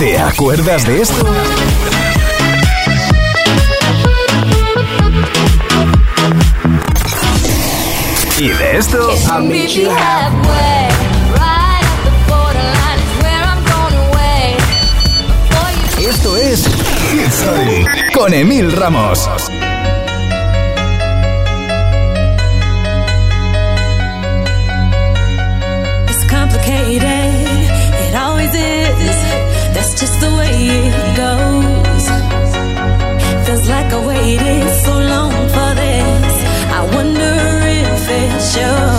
¿Te acuerdas de esto? ¿Y de esto? Esto es con Emil Ramos. Just the way it goes. Feels like I waited so long for this. I wonder if it shows.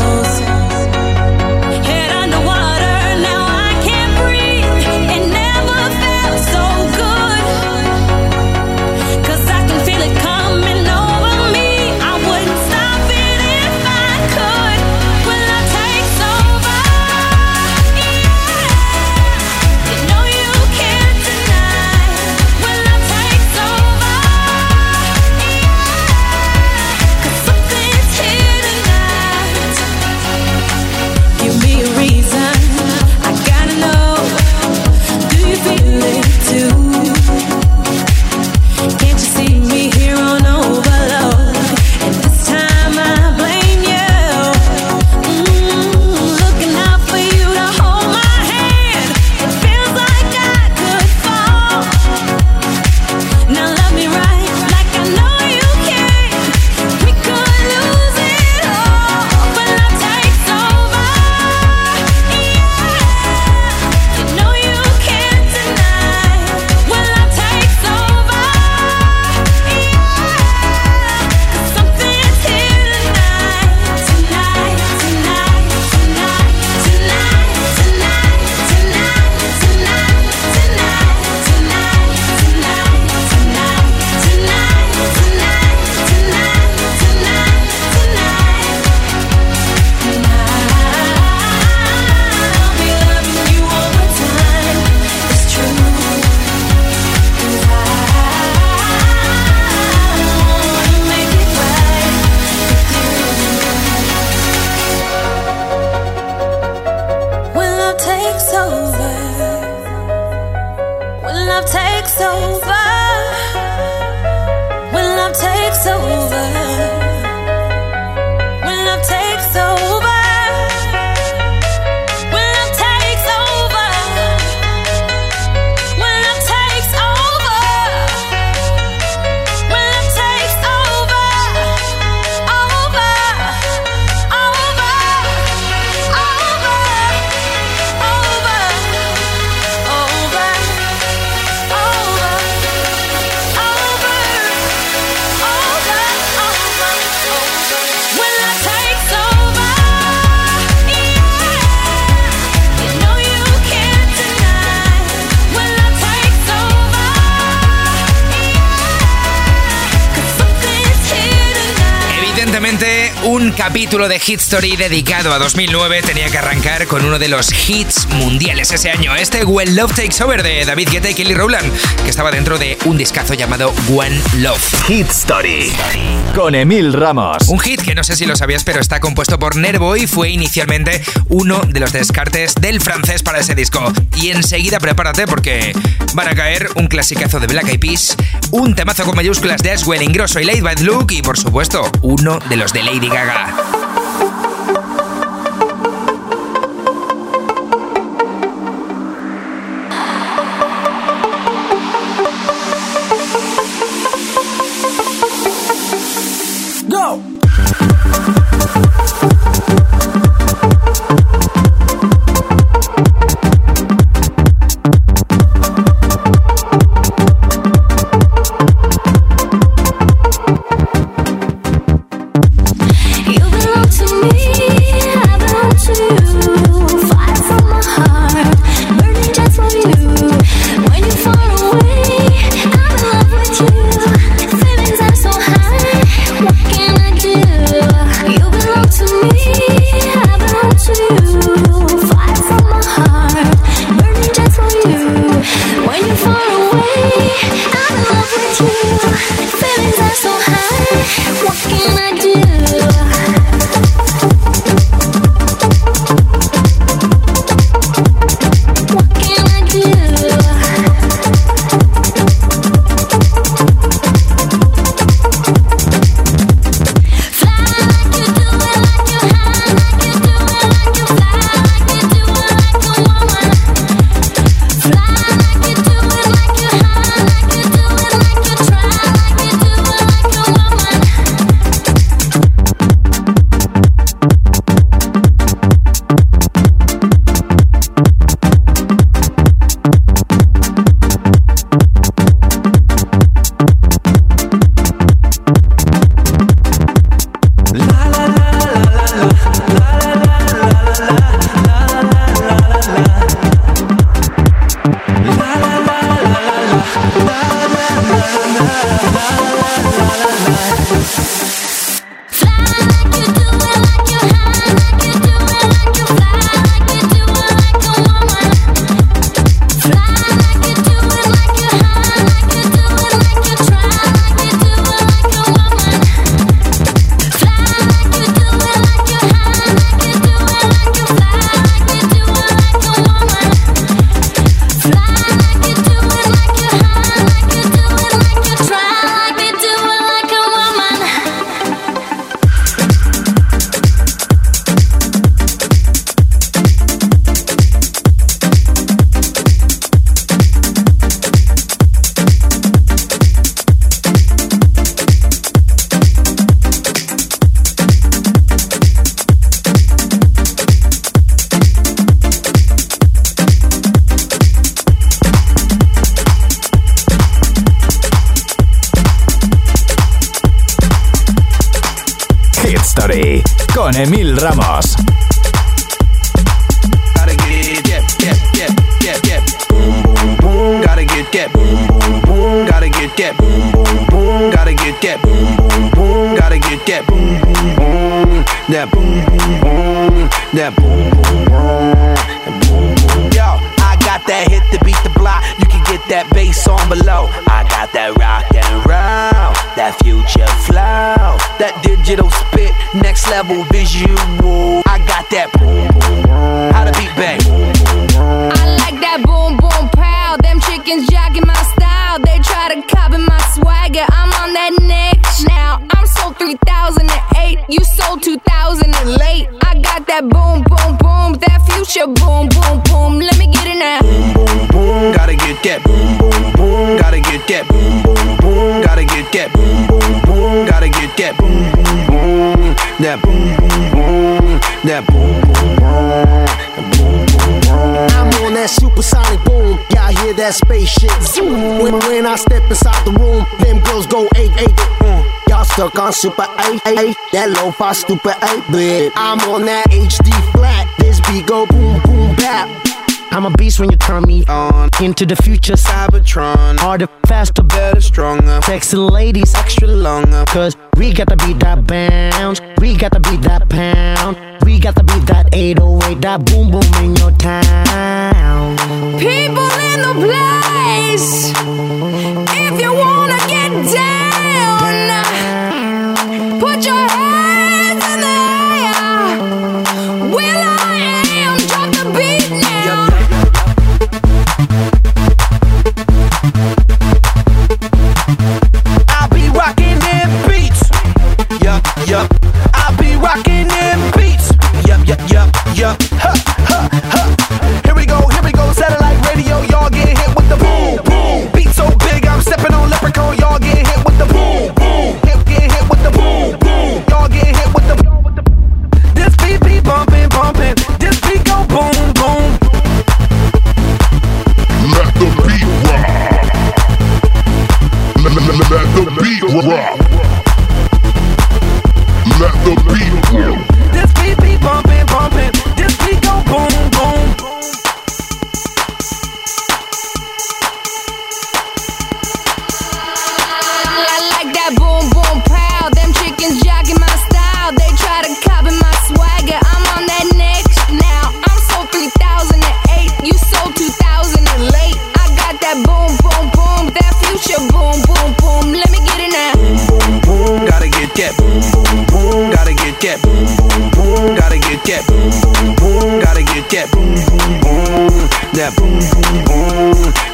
Capítulo de Hit Story dedicado a 2009 tenía que arrancar con uno de los hits mundiales ese año, este When Love Takes Over de David Guetta y Kelly Rowland, que estaba dentro de un discazo llamado One Love. Hit Story con Emil Ramos. Un hit que no sé si lo sabías, pero está compuesto por Nervo y fue inicialmente uno de los descartes del francés para ese disco. Y enseguida prepárate porque van a caer un clasicazo de Black Eyed Peas, un temazo con mayúsculas de Aswell Ingrosso y Late Bad Luke y por supuesto uno de los de Lady Gaga. That boom, boom, boom. That boom, boom, boom. I'm on that supersonic boom. Y'all hear that spaceship zoom. When, when I step inside the room, them girls go eight, eight, mm y'all stuck on super 8, 8, that lo-fi stupid 8 bit. I'm on that HD flat, this beat go boom boom bap. I'm a beast when you turn me on. Into the future, Cybertron. Harder, faster, better, stronger. Sexy ladies, extra longer. Cause we gotta beat that bounce. We gotta beat that pound. We gotta beat that 808, that boom boom in your town. People in the place. If you wanna get down, put your up.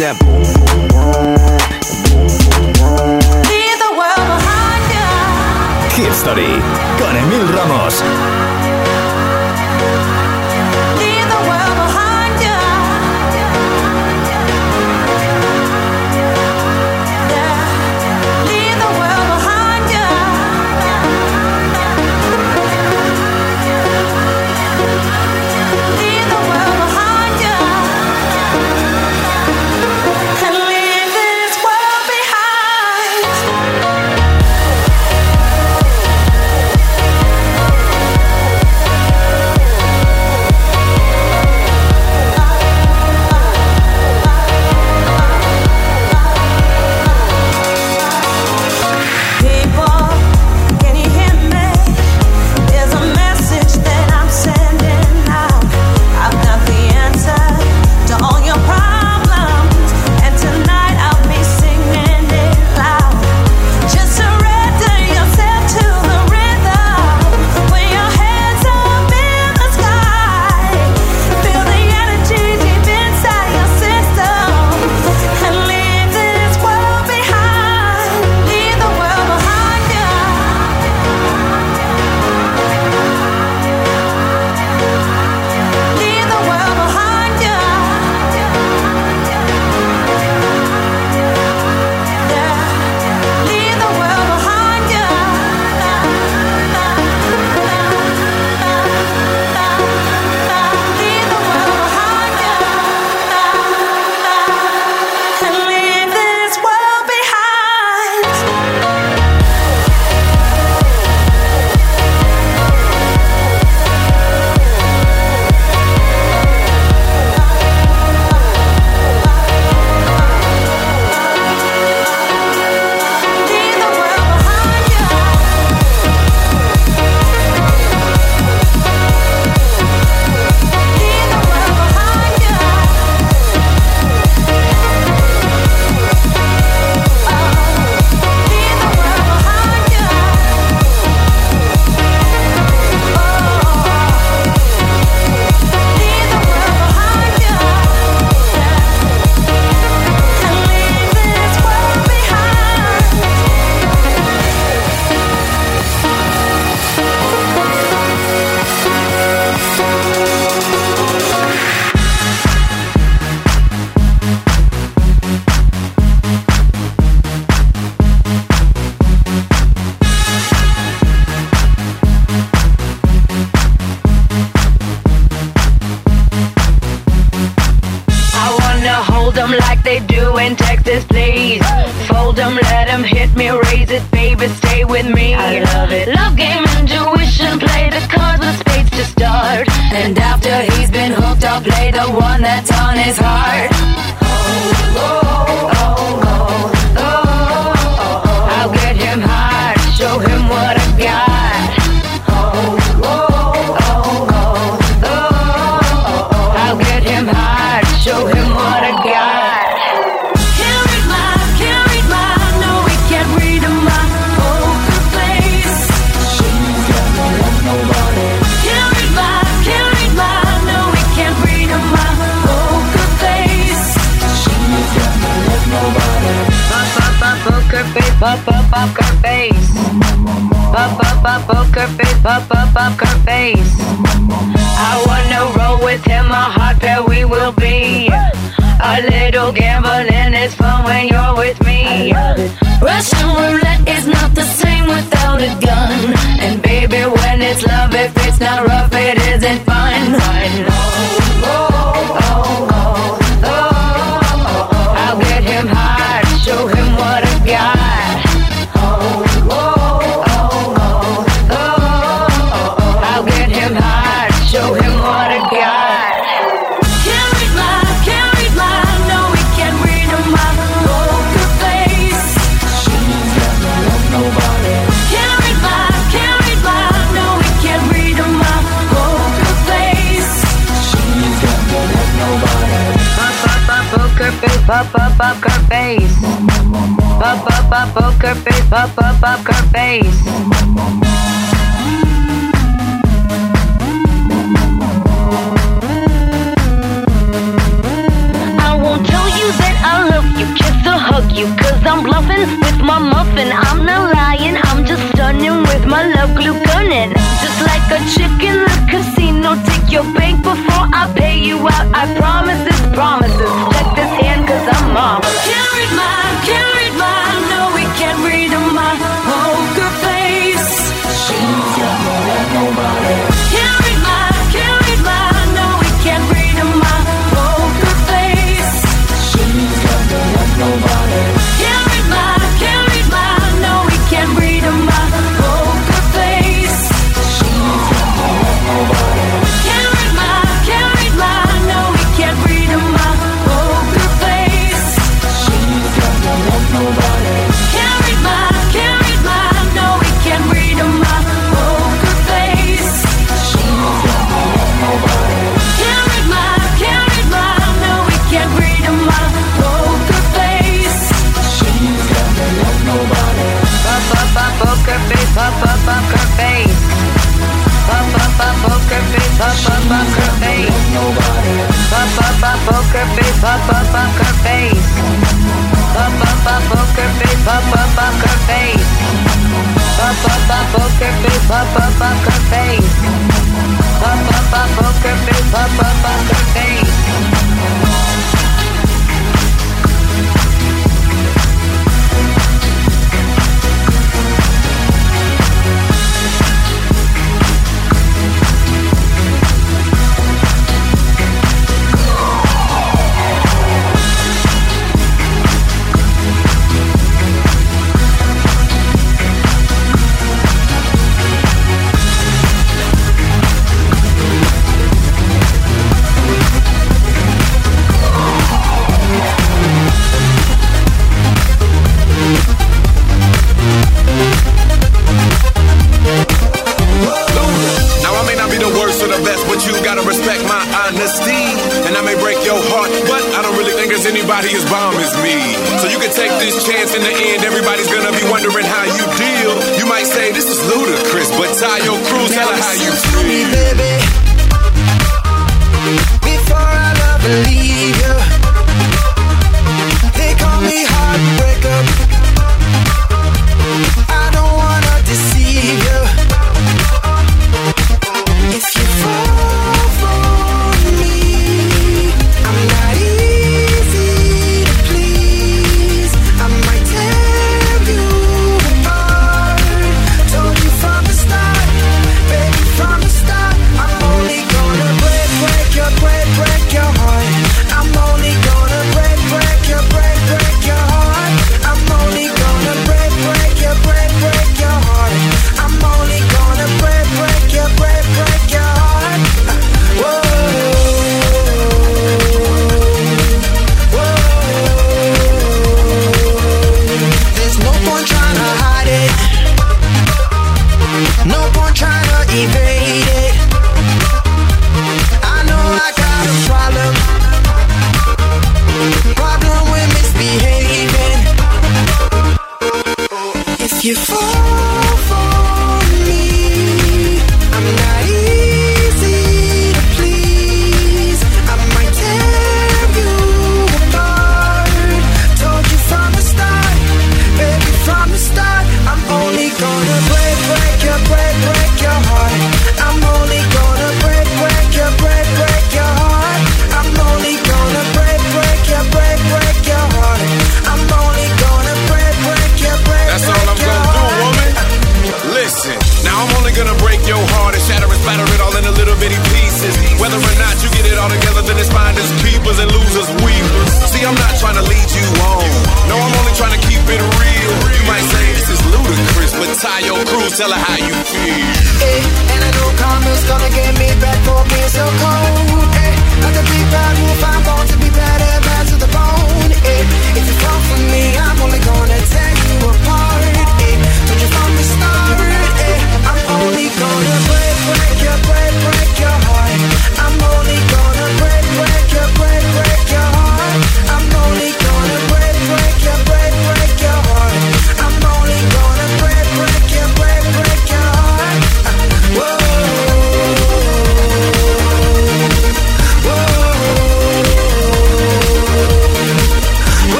step your bank before I pay you out. I promise This promise. up, up, up her face. Up, up, up, up her face. Up, up, up her face. Up, up, up, up her face. Up, up, up her face. Up, up, up, up her face. Up, up, up her face.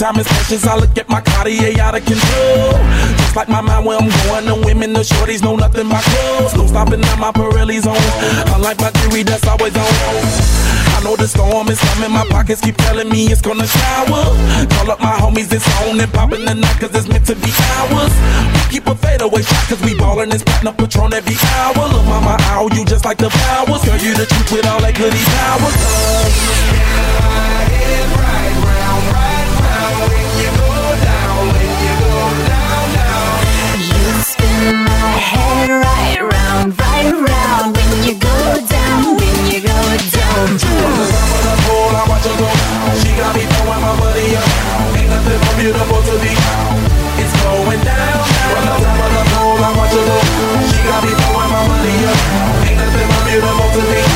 Time is precious, I look at my Cartier out of control. Just like my mind where I'm going, the women, the shorties know nothing but clothes. No stopping at my Pirelli's on. Unlike my theory, that's always on. I know the storm is coming, my pockets keep telling me it's gonna shower. Call up my homies, it's on and popping the night, cause it's meant to be ours. We keep a fadeaway shot, cause we ballin' and spittin' up Patron every hour. Look, mama, ow, you just like the powers. Girl, you the truth with all that goody powers. You head right round, right round when you go down, when you go down. Pole, I watch her go. She got me throwing my money up. Ain't nothing more beautiful to me. It's going down. From the top of the pole, I watch her go. She got me throwing my money up. Ain't nothing more beautiful to. It's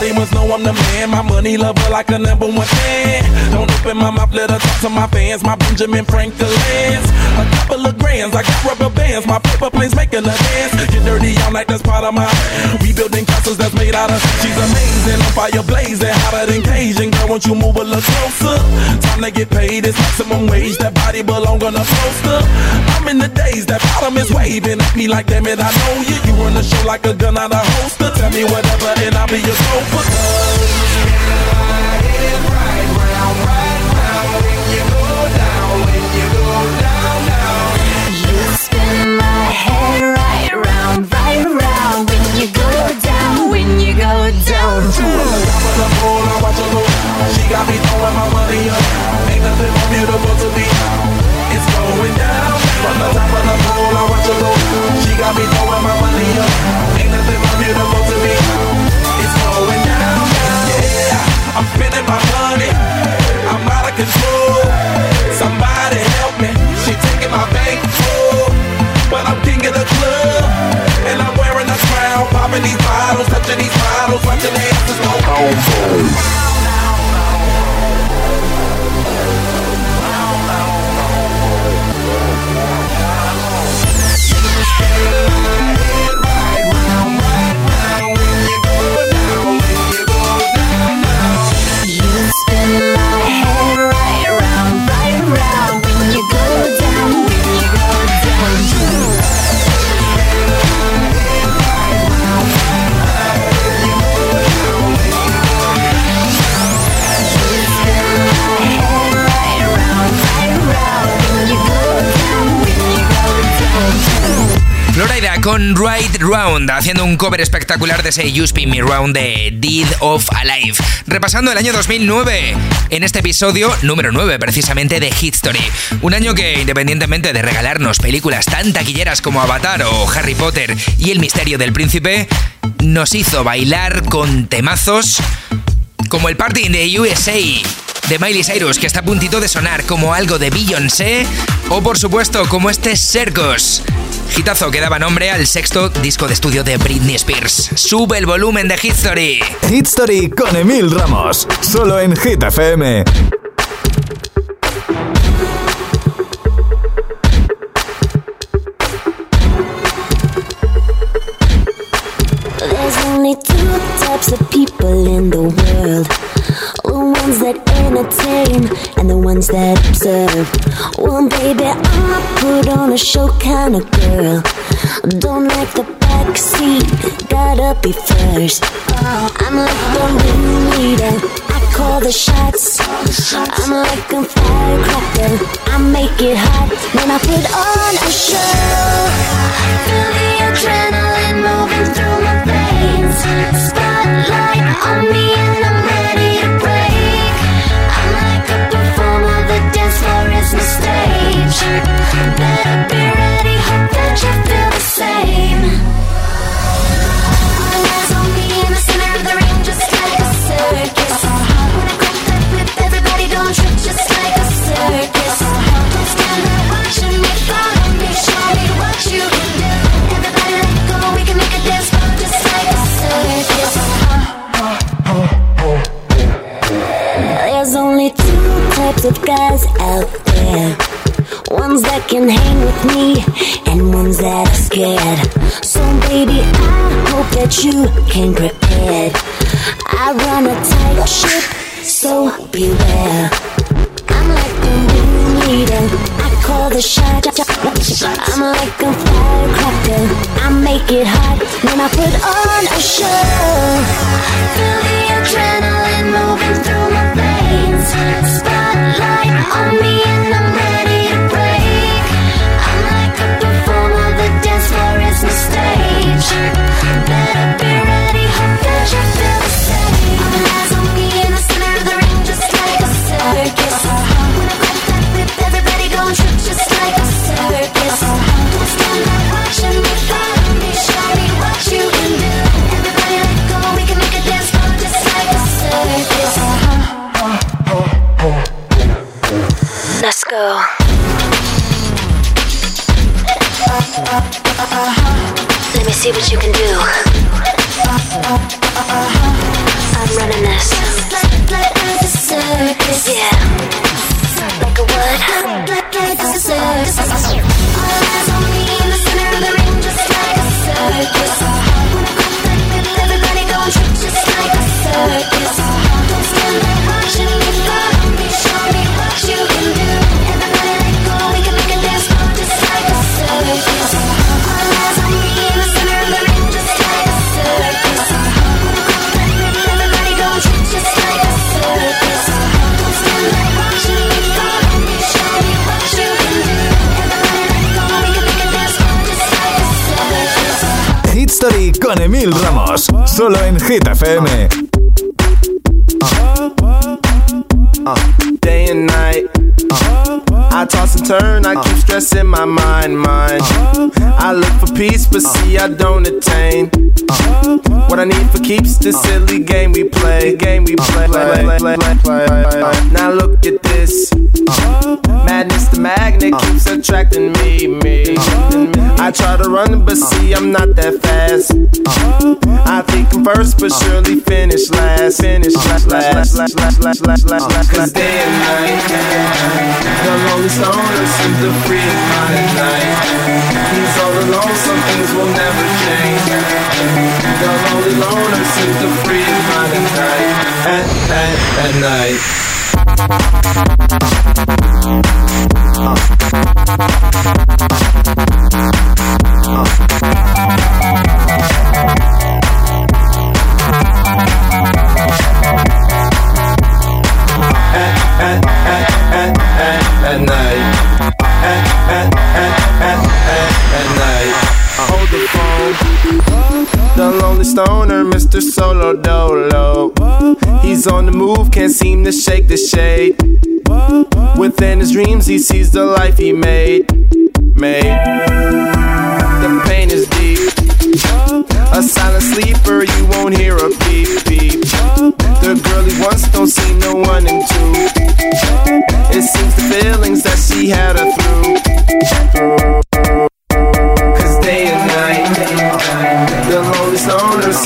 Shawty must know I'm the man. My money lover like a number one fan. Don't open my mouth, let her talk to my fans. My Benjamin Franklin's. A couple of grands, I got rubber bands. My paper planes making a dance. Get dirty all night, that's part of my. We building castles that's made out of. She's amazing, on fire blazing, hotter than Cajun. Girl, won't you move a little closer? Time to get paid, it's maximum wage. That body belong on a poster. I'm in the days, that bottom is waving at me like, damn it, I know you. You run the show like a gun out of holster. Tell me whatever, and I'll be your gopher. She got me throwing my money up. Ain't nothing more beautiful I'm spending my money. I'm out of control. Somebody help me. She taking my bank full. But I'm king of the club. And I'm wearing a crown. Popping these bottles, touching these bottles, watching the asses go boom. Con Right Round, haciendo un cover espectacular de ese You Spin Me Round de Deed of Alive. Repasando el año 2009, en este episodio número 9 precisamente de Hit Story. Un año que, independientemente de regalarnos películas tan taquilleras como Avatar o Harry Potter y El Misterio del Príncipe, nos hizo bailar con temazos como el Party in the USA de Miley Cyrus, que está a puntito de sonar como algo de Beyoncé, o por supuesto como este Circus. Hitazo que daba nombre al sexto disco de estudio de Britney Spears. Sube el volumen de Hit Story. Hit Story con Emil Ramos, solo en Hit FM. There's only two types of people in the world. The ones that entertain and the ones that observe. Well, baby, I'm a put on a show kind of girl. Don't like the back seat, gotta be first. I'm like the ringleader, I call the shots. I'm like a firecracker, I make it hot when I put on a show. You came prepared. I run a tight ship, so beware. I'm like the ringleader, I call the shot. I'm like a firecracker, I make it hot when I put on a show. Yeah. Like a what? Like a circus. Con Ramos, solo en Hit FM. Uh, day and night. Uh, I toss and turn, I keep stressing my mind, mind. Uh, I look for peace, but see I don't attain. What I need for keeps the silly game we play, game we play. Now look at this. Madness, the magnet keeps attracting me, me. I try to run, but see I'm not that fast. I think I'm first, but surely finish last. Finish last, last, last, last, last, last, last, last. Cause day and night, the lonely stoner seems to free mind night. He's all alone, some things will never change. The lonely loner seems to free his mind at night. At, at, at night. At, at, at, stoner, Mr. Solo Dolo. He's on the move, can't seem to shake the shade. Within his dreams, he sees the life he made. Made. The pain is deep. A silent sleeper, you won't hear a beep beep. The girl he wants don't see no one in two. It seems the feelings that she had her through. Cause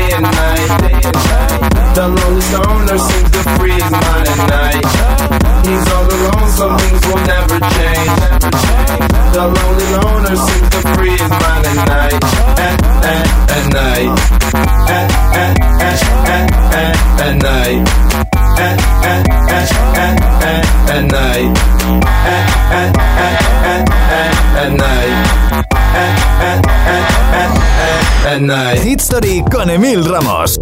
Day and night, and night. The lonely stoner seems to free his mind at night. He's all alone, some things will never change. The lonely loner seems to free his mind at night. At, at, at night. At, at, at, at, at, at night. At, at, at, at, at, at night. At, at, at, at, at night. At, at, at, at, at, at night. Hit Story con Emil Ramos.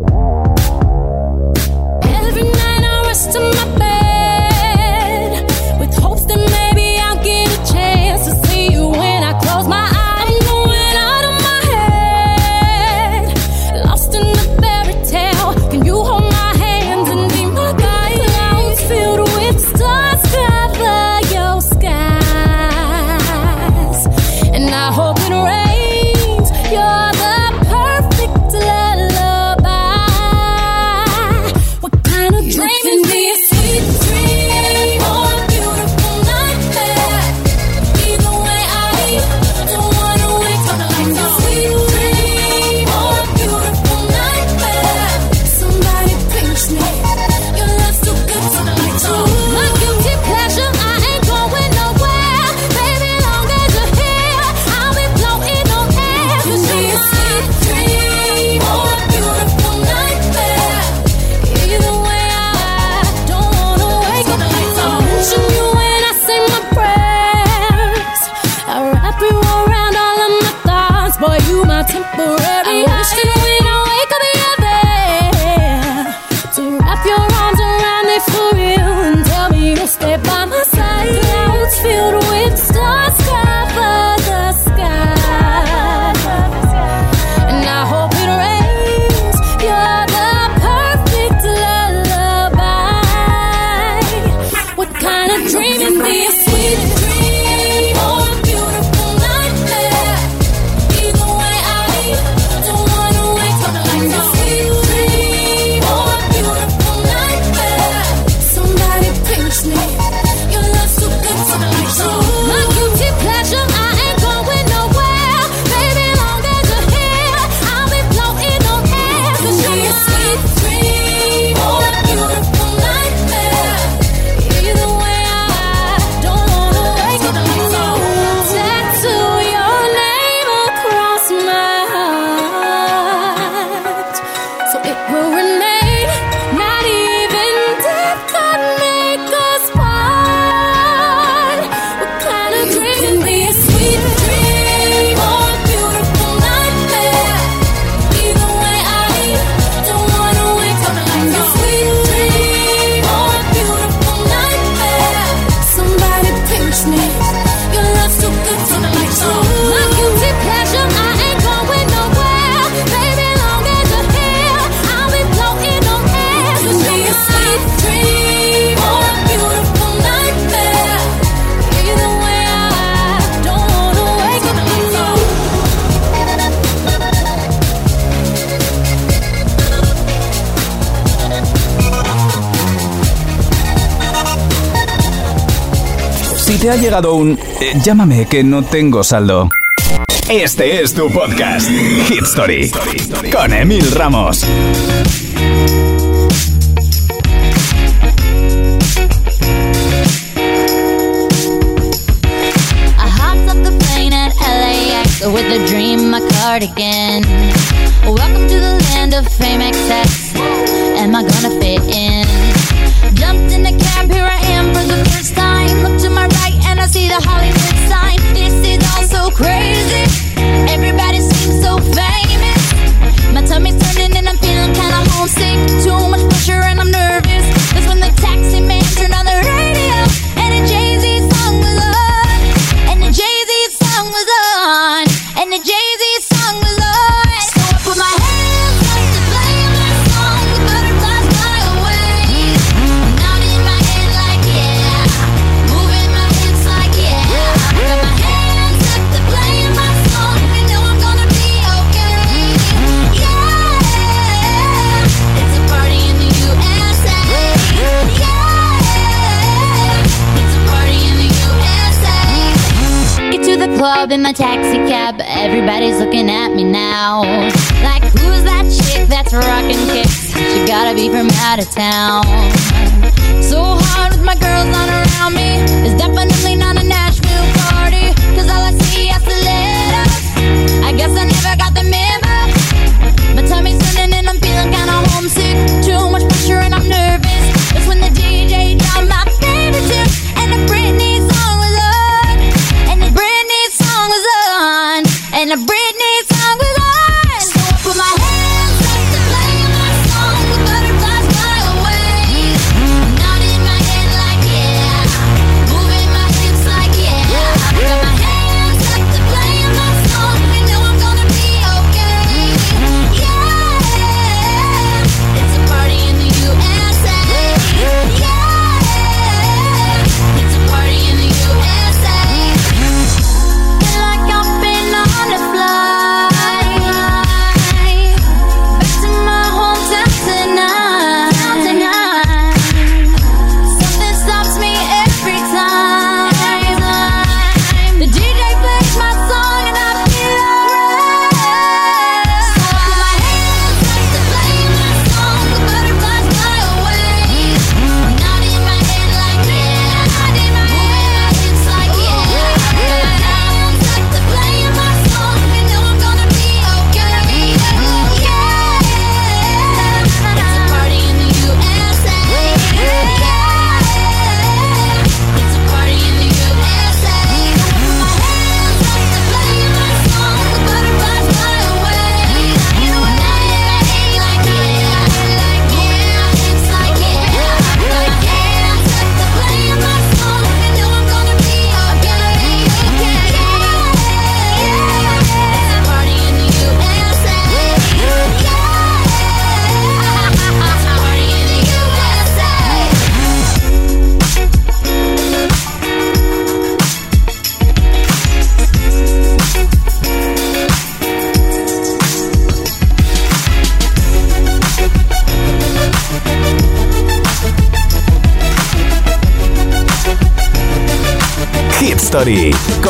Te ha llegado un eh, llámame que no tengo saldo. Este es tu podcast, Hit Story, con Emil Ramos. With a dream, my cardigan. Welcome to the land of fame excess. Am I gonna fit club in my taxi cab. Everybody's looking at me now. Like, who's that chick that's rocking kicks? She gotta be from out of town. So hard with my girls on around me. It's definitely not a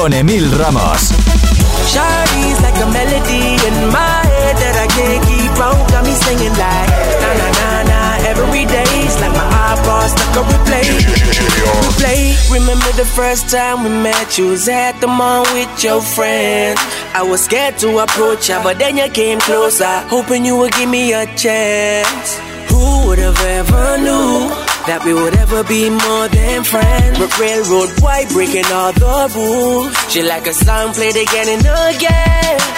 con Emyl Ramos. Shawty's like a melody in my head that I can't keep out. Got me singing like na na na na every day's like my iPod stuck on replay. Replay. Remember the first time we met? You was at the mall with your friends. I was scared to approach ya, but then you came closer, hoping you would give me a chance. Who would have ever knew that we would ever be more than friends? But railroad white breaking all the rules. She like a song played again and again.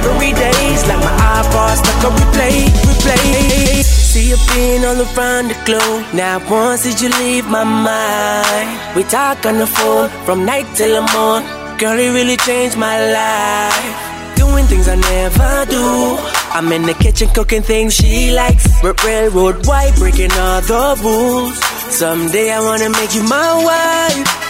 every day's like my iPod stuck on replay, replay. See you being all around the globe. Now once did you leave my mind? We talk on the phone from night till the morn. Girl, it really changed my life. Doing things I never do. I'm in the kitchen cooking things she likes. R- railroad white, breaking all the rules. Someday I wanna make you my wife.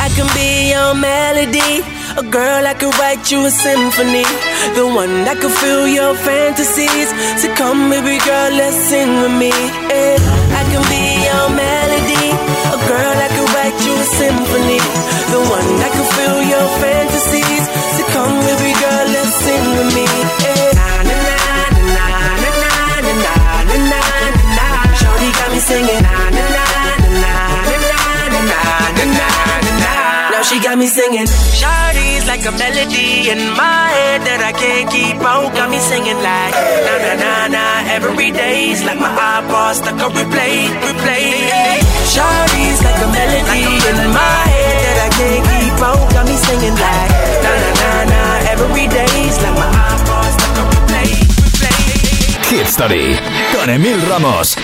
I can be your melody. A girl I could write you a symphony. The one that could fill your fantasies. So come, baby girl, let's sing with me. Yeah. I can be your melody. A girl I could write you a symphony. The one that could fill your fantasies. So come, baby she got me singing. Shawty's like a melody in my head that I can't keep out. Got me singing like na na na na every day's like my iPod stuck on replay, replay. Shawty's like a melody in my head that I can't keep out. Got me singing like na na na na every day's like my iPod stuck on replay, replay. Hit Story con Emyl Ramos.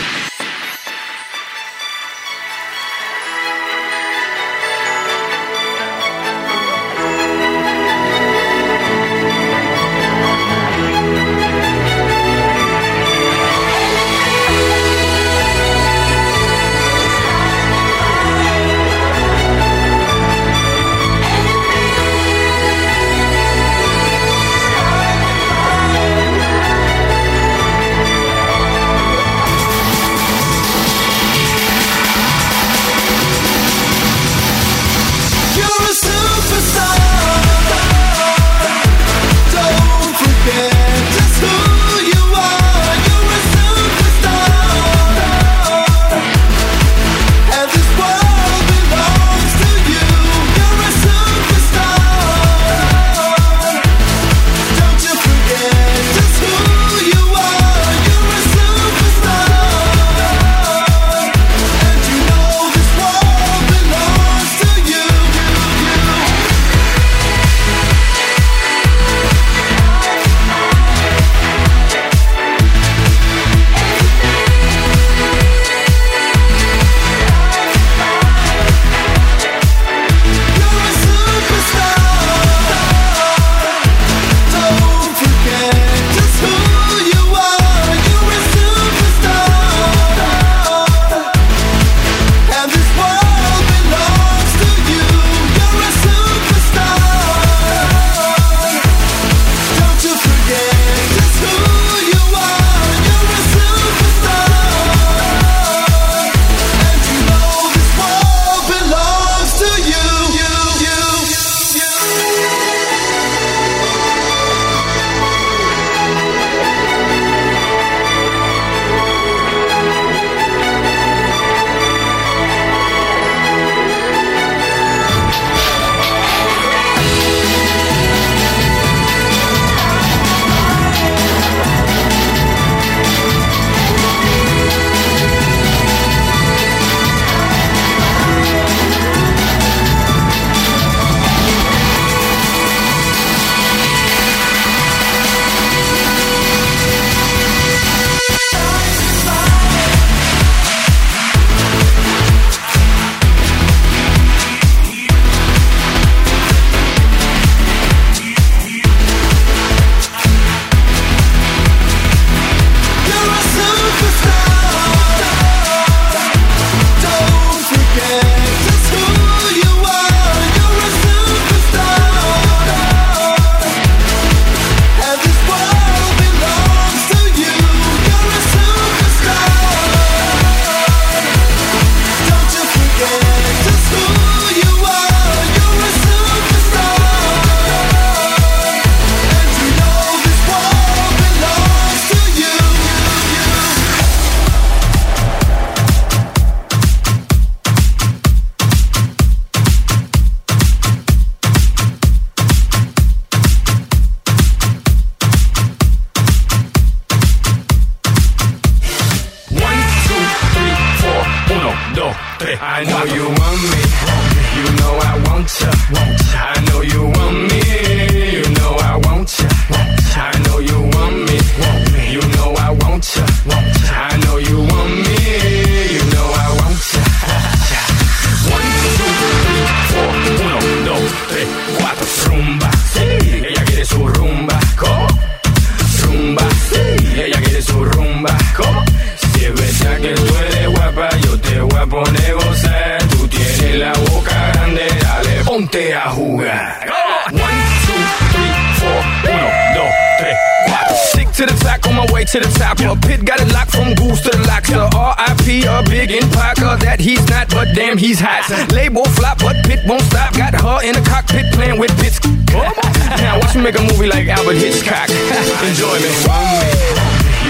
To the top. A pit got it locked from goose to the locks. The R.I.P. a big impact that he's not, but damn he's hot. Label flop, but Pit won't stop. Got her in the cockpit playing with bits. now watch me make a movie like Alfred Hitchcock. Enjoy me. Want me.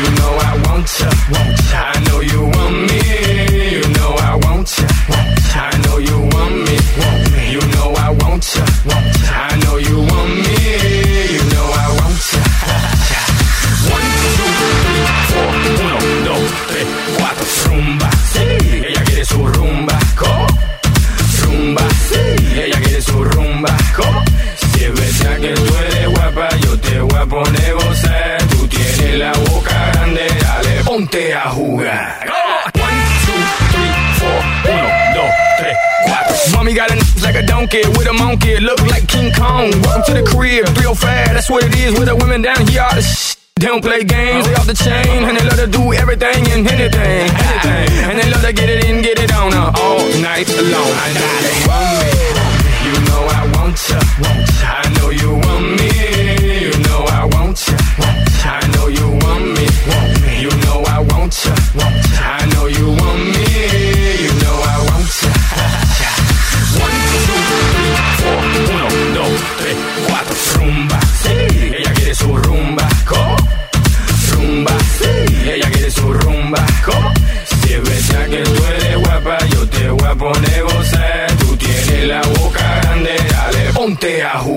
You know I want ya. I know you want me. You know I want ya. I know you want me. You know I want ya. I know you want me. Poner gozar. Tú tienes la boca grande, dale, ponte a jugar. One, two, three, four, uno, dos, tres, cuatro. Mommy got a n- like a donkey with a monkey, look like King Kong. Welcome to the crib, 305, that's what it is with the women down here. All the sh- they don't play games, they off the chain, and they love to do everything and anything, anything. And they love to get it in, get it on uh, all night long. I know you want me, you know I want ya. I know you want me, me, you know I want ya. I know you want me, you know I want ya. One, two, three, four, uno, dos, tres, cuatro, rumba. Sí, ella quiere su rumba. ¿Cómo? Rumba. Sí, ella quiere su rumba. ¿Cómo? Si es verdad que tú eres guapa, yo te voy a poner gozar. Tú tienes la boca grande, dale, ponte a jugar.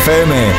FM.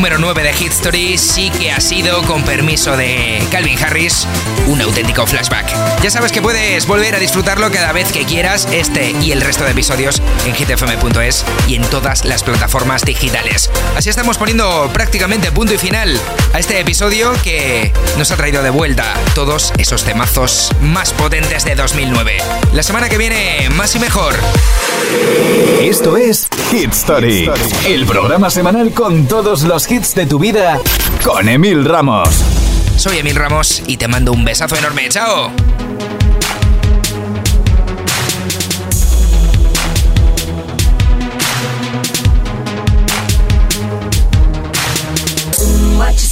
Número 9 de Hit Story sí que ha sido, con permiso de Calvin Harris, un auténtico flashback. Ya sabes que puedes volver a disfrutarlo cada vez que quieras, este y el resto de episodios en hitfm.es y en todas las plataformas digitales. Así estamos poniendo prácticamente punto y final a este episodio que nos ha traído de vuelta todos esos temazos más potentes de 2009. La semana que viene, más y mejor. Esto es Hit Story, el programa semanal con todos los hits de tu vida con Emil Ramos. Soy Emil Ramos y te mando un besazo enorme. ¡Chao!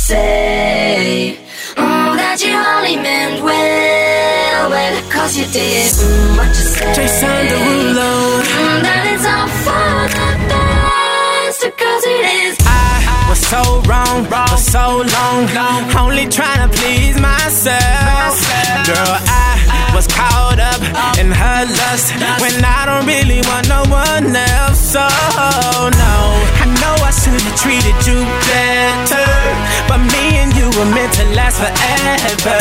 Say. Mm, that you only meant well, well, cause you did. Mm, what you say. Jason Derulo. Mm, that it's all for the best, cause it is. I was so wrong for so long, only trying to please myself. Girl, I was caught up in her lust when I don't really want no one else. So no, I know I should have treated you better, but me and you were meant to last forever.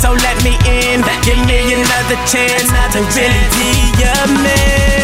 So let me in, give me another chance to really be your man.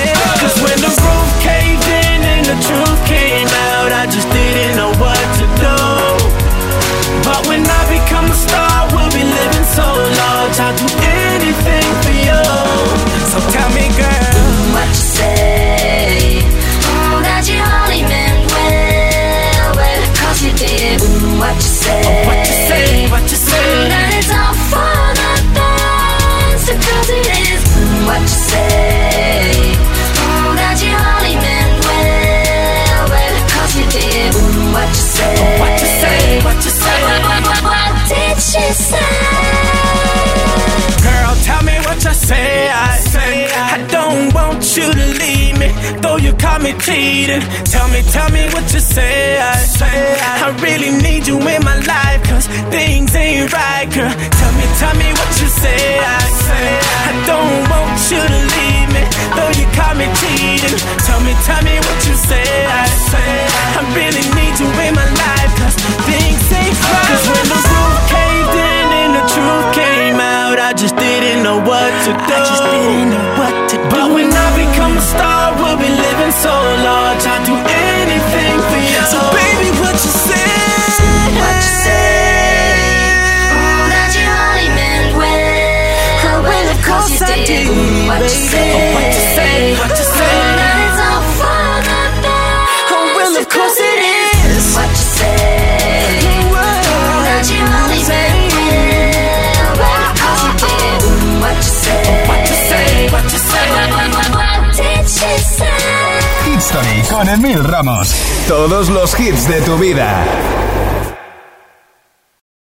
Caught me cheating. Tell me, tell me what you say. I say I really need you in my life, cause things ain't right, girl. Tell me, tell me what you say. I say I don't want you to leave me, though you call me cheating. Tell me, tell me what you say. I say I really need you in my life, cause things ain't right. Cause when the roof caved in and the truth came out, I just didn't know what to do. I just didn't know what to do. But when I become a star, we'll so large. I'll do anything for you. So baby, what you say? What you say? Mm, that you only meant well. Oh, well, of course you I did. did, Mm, what you baby. Oh, you say? Con Emil Ramos. Todos los hits de tu vida.